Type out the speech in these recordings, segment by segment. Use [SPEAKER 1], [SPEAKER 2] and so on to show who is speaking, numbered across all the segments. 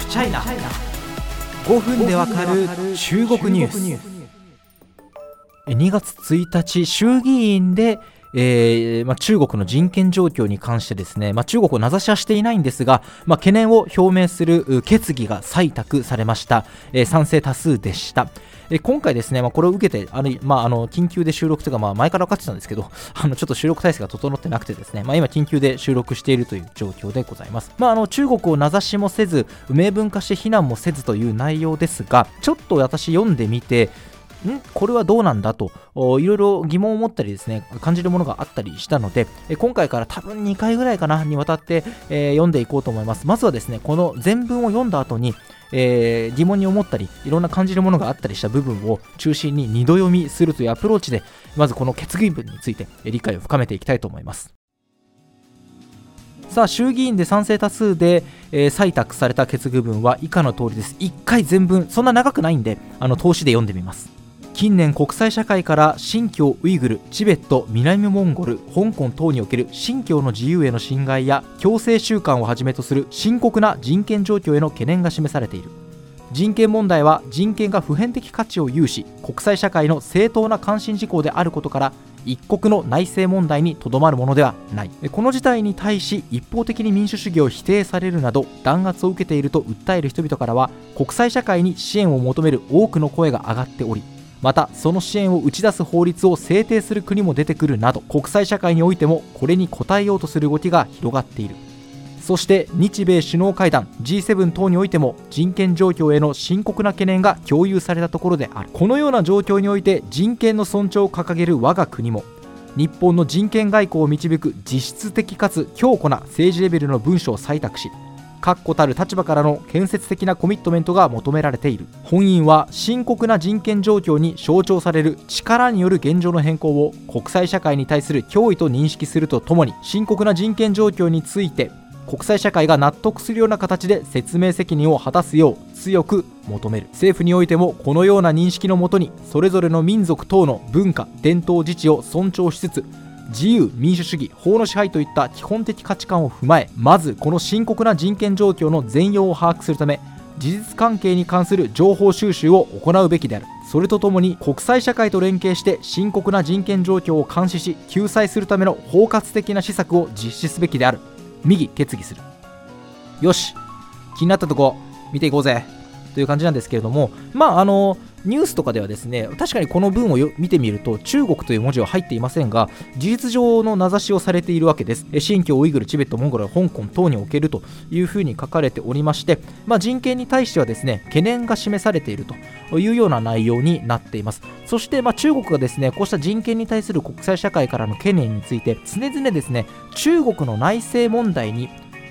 [SPEAKER 1] フチャイナ5分でわかる中国ニュース。2月1日衆議院でえーまあ、中国の人権状況に関してですね、まあ、中国を名指しはしていないんですが、まあ、懸念を表明する決議が採択されました、えー、賛成多数でした。え今回ですね、まあ、これを受けて、あのまあ、あの緊急で収録というか、まあ、前から分かってたんですけど、あのちょっと収録体制が整ってなくてですね、まあ、今、緊急で収録しているという状況でございます。まあ、あの中国を名指しもせず、明文化して非難もせずという内容ですが、ちょっと私読んでみて、ん？これはどうなんだといろいろ疑問を持ったりですね感じるものがあったりしたので今回から多分2回ぐらいかなにわたって、えー、読んでいこうと思います。まずはですねこの全文を読んだ後にえー、疑問に思ったりいろんな感じるものがあったりした部分を中心に2度読みするというアプローチでまずこの決議文について理解を深めていきたいと思います。さあ衆議院で賛成多数で、えー、採択された決議文は以下の通りです。1回全文そんな長くないんであの投資で読んでみます。近年国際社会から新疆ウイグルチベット南モンゴル香港等における新疆の自由への侵害や強制収監をはじめとする深刻な人権状況への懸念が示されている。人権問題は人権が普遍的価値を有し国際社会の正当な関心事項であることから一国の内政問題にとどまるものではない。この事態に対し一方的に民主主義を否定されるなど弾圧を受けていると訴える人々からは国際社会に支援を求める多くの声が上がっておりまたその支援を打ち出す法律を制定する国も出てくるなど国際社会においてもこれに応えようとする動きが広がっている。そして日米首脳会談 G7 等においても人権状況への深刻な懸念が共有されたところである。このような状況において人権の尊重を掲げる我が国も日本の人権外交を導く実質的かつ強固な政治レベルの文書を採択し確固たる立場からの建設的なコミットメントが求められている。本院は深刻な人権状況に象徴される力による現状の変更を国際社会に対する脅威と認識するとともに深刻な人権状況について国際社会が納得するような形で説明責任を果たすよう強く求める。政府においてもこのような認識のもとにそれぞれの民族等の文化伝統自治を尊重しつつ自由民主主義法の支配といった基本的価値観を踏まえまずこの深刻な人権状況の全容を把握するため事実関係に関する情報収集を行うべきである。それとともに国際社会と連携して深刻な人権状況を監視し救済するための包括的な施策を実施すべきである。右決議する。よし気になったとこ見ていこうぜ。という感じなんですけれどもまああのニュースとかではですね確かにこの文を見てみると中国という文字は入っていませんが事実上の名指しをされているわけです。新疆ウイグルチベットモンゴル香港等におけるというふうに書かれておりまして、まあ、人権に対してはですね懸念が示されているというような内容になっています。そして、まあ、中国がですねこうした人権に対する国際社会からの懸念について常々ですね中国の内政問題に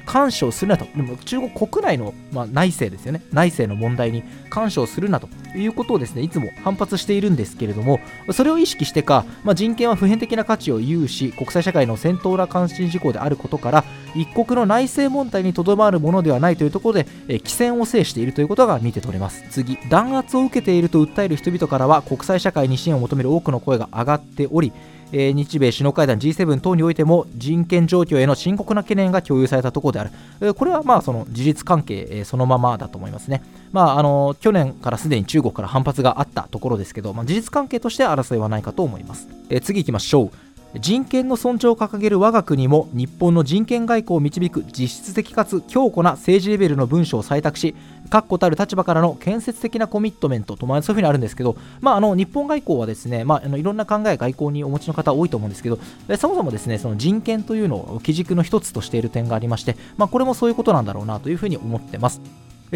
[SPEAKER 1] 干渉するなと、でも中国国内の、まあ、内政ですよね、内政の問題に干渉するなということをですねいつも反発しているんですけれども、それを意識してか、まあ、人権は普遍的な価値を有し、国際社会の正当な関心事項であることから、一国の内政問題にとどまるものではないというところで、えー、戦を制しているということが見て取れます。次、弾圧を受けていると訴える人々からは、国際社会に支援を求める多くの声が上がっており、えー、日米首脳会談 G7 等においても人権状況への深刻な懸念が共有されたところである、えー、これはまあその事実関係、えー、そのままだと思いますね、まあ、あの去年からすでに中国から反発があったところですけど、まあ、事実関係として争いはないかと思います、え、次いきましょう。人権の尊重を掲げる我が国も日本の人権外交を導く実質的かつ強固な政治レベルの文書を採択し確固たる立場からの建設的なコミットメントと、まあ、そういうふうにあるんですけど、まあ、あの日本外交はですね、まあ、あのいろんな考え外交にお持ちの方多いと思うんですけどそもそもですねその人権というのを基軸の一つとしている点がありまして、まあ、これもそういうことなんだろうなというふうに思ってます。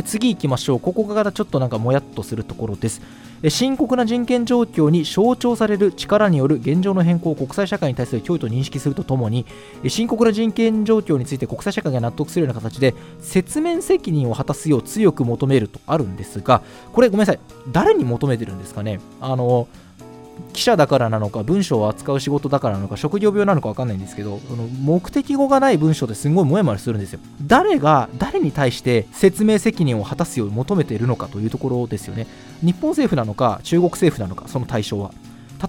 [SPEAKER 1] 次行きましょう。ここからちょっとなんかもやっとするところです。深刻な人権状況に象徴される力による現状の変更を国際社会に対する脅威と認識するとともに深刻な人権状況について国際社会が納得するような形で説明責任を果たすよう強く求めるとあるんですがこれごめんなさい。誰に求めてるんですかね？あの記者だからなのか文章を扱う仕事だからなのか職業病なのか分かんないんですけどその目的語がない文章ですごいもやもやするんですよ。誰が誰に対して説明責任を果たすように求めているのかというところですよね。日本政府なのか中国政府なのかその対象は。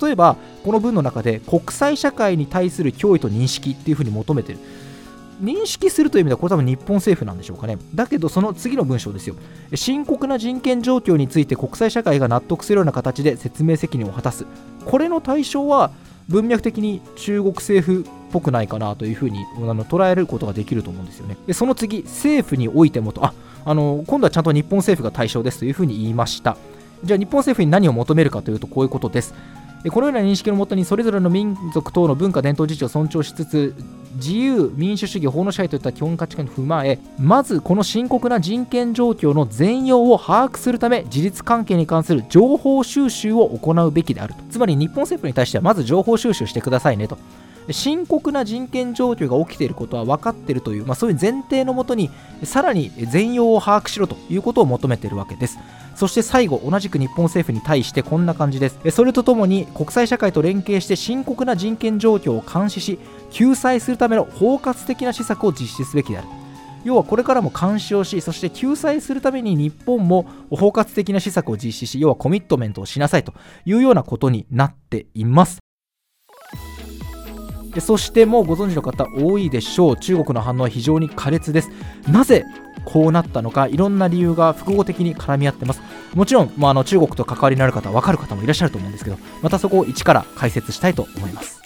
[SPEAKER 1] 例えばこの文の中で国際社会に対する脅威と認識っていうふうに求めてる。認識するという意味ではこれ多分日本政府なんでしょうかね。だけどその次の文章ですよ。深刻な人権状況について国際社会が納得するような形で説明責任を果たす。これの対象は文脈的に中国政府っぽくないかなというふうに捉えることができると思うんですよね。でその次政府においてもと。ああの今度はちゃんと日本政府が対象ですというふうに言いました。じゃあ日本政府に何を求めるかというとこういうことです。このような認識のもとにそれぞれの民族等の文化伝統自治を尊重しつつ自由民主主義法の支配といった基本価値観を踏まえまずこの深刻な人権状況の全容を把握するため事実関係に関する情報収集を行うべきであると。つまり日本政府に対してはまず情報収集してくださいねと。深刻な人権状況が起きていることは分かっているという、まあ、そういう前提のもとにさらに全容を把握しろということを求めているわけです。そして最後同じく日本政府に対してこんな感じです。それとともに国際社会と連携して深刻な人権状況を監視し救済するための包括的な施策を実施すべきである。要はこれからも監視をしそして救済するために日本も包括的な施策を実施し要はコミットメントをしなさいというようなことになっています。そしてもうご存知の方多いでしょう。中国の反応は非常に苛烈です。なぜこうなったのかいろんな理由が複合的に絡み合ってます。もちろん、まあ、あの中国と関わりのある方分かる方もいらっしゃると思うんですけどまたそこを一から解説したいと思います。